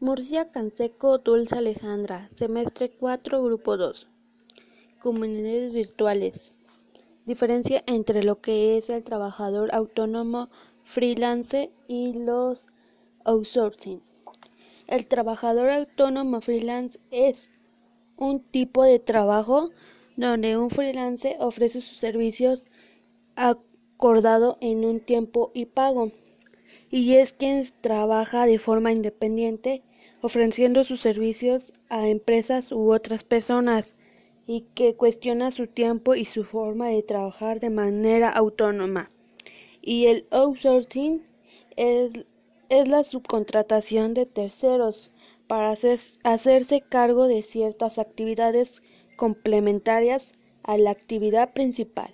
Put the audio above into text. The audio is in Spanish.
Murcia Canseco Dulce Alejandra, semestre 4, grupo 2. Comunidades virtuales. Diferencia entre lo que es el trabajador autónomo freelance y los outsourcing. El trabajador autónomo freelance es un tipo de trabajo donde un freelance ofrece sus servicios acordado en un tiempo y pago y es quien trabaja de forma independiente ofreciendo sus servicios a empresas u otras personas y que cuestiona su tiempo y su forma de trabajar de manera autónoma. Y el outsourcing es, es la subcontratación de terceros para hacerse cargo de ciertas actividades complementarias a la actividad principal.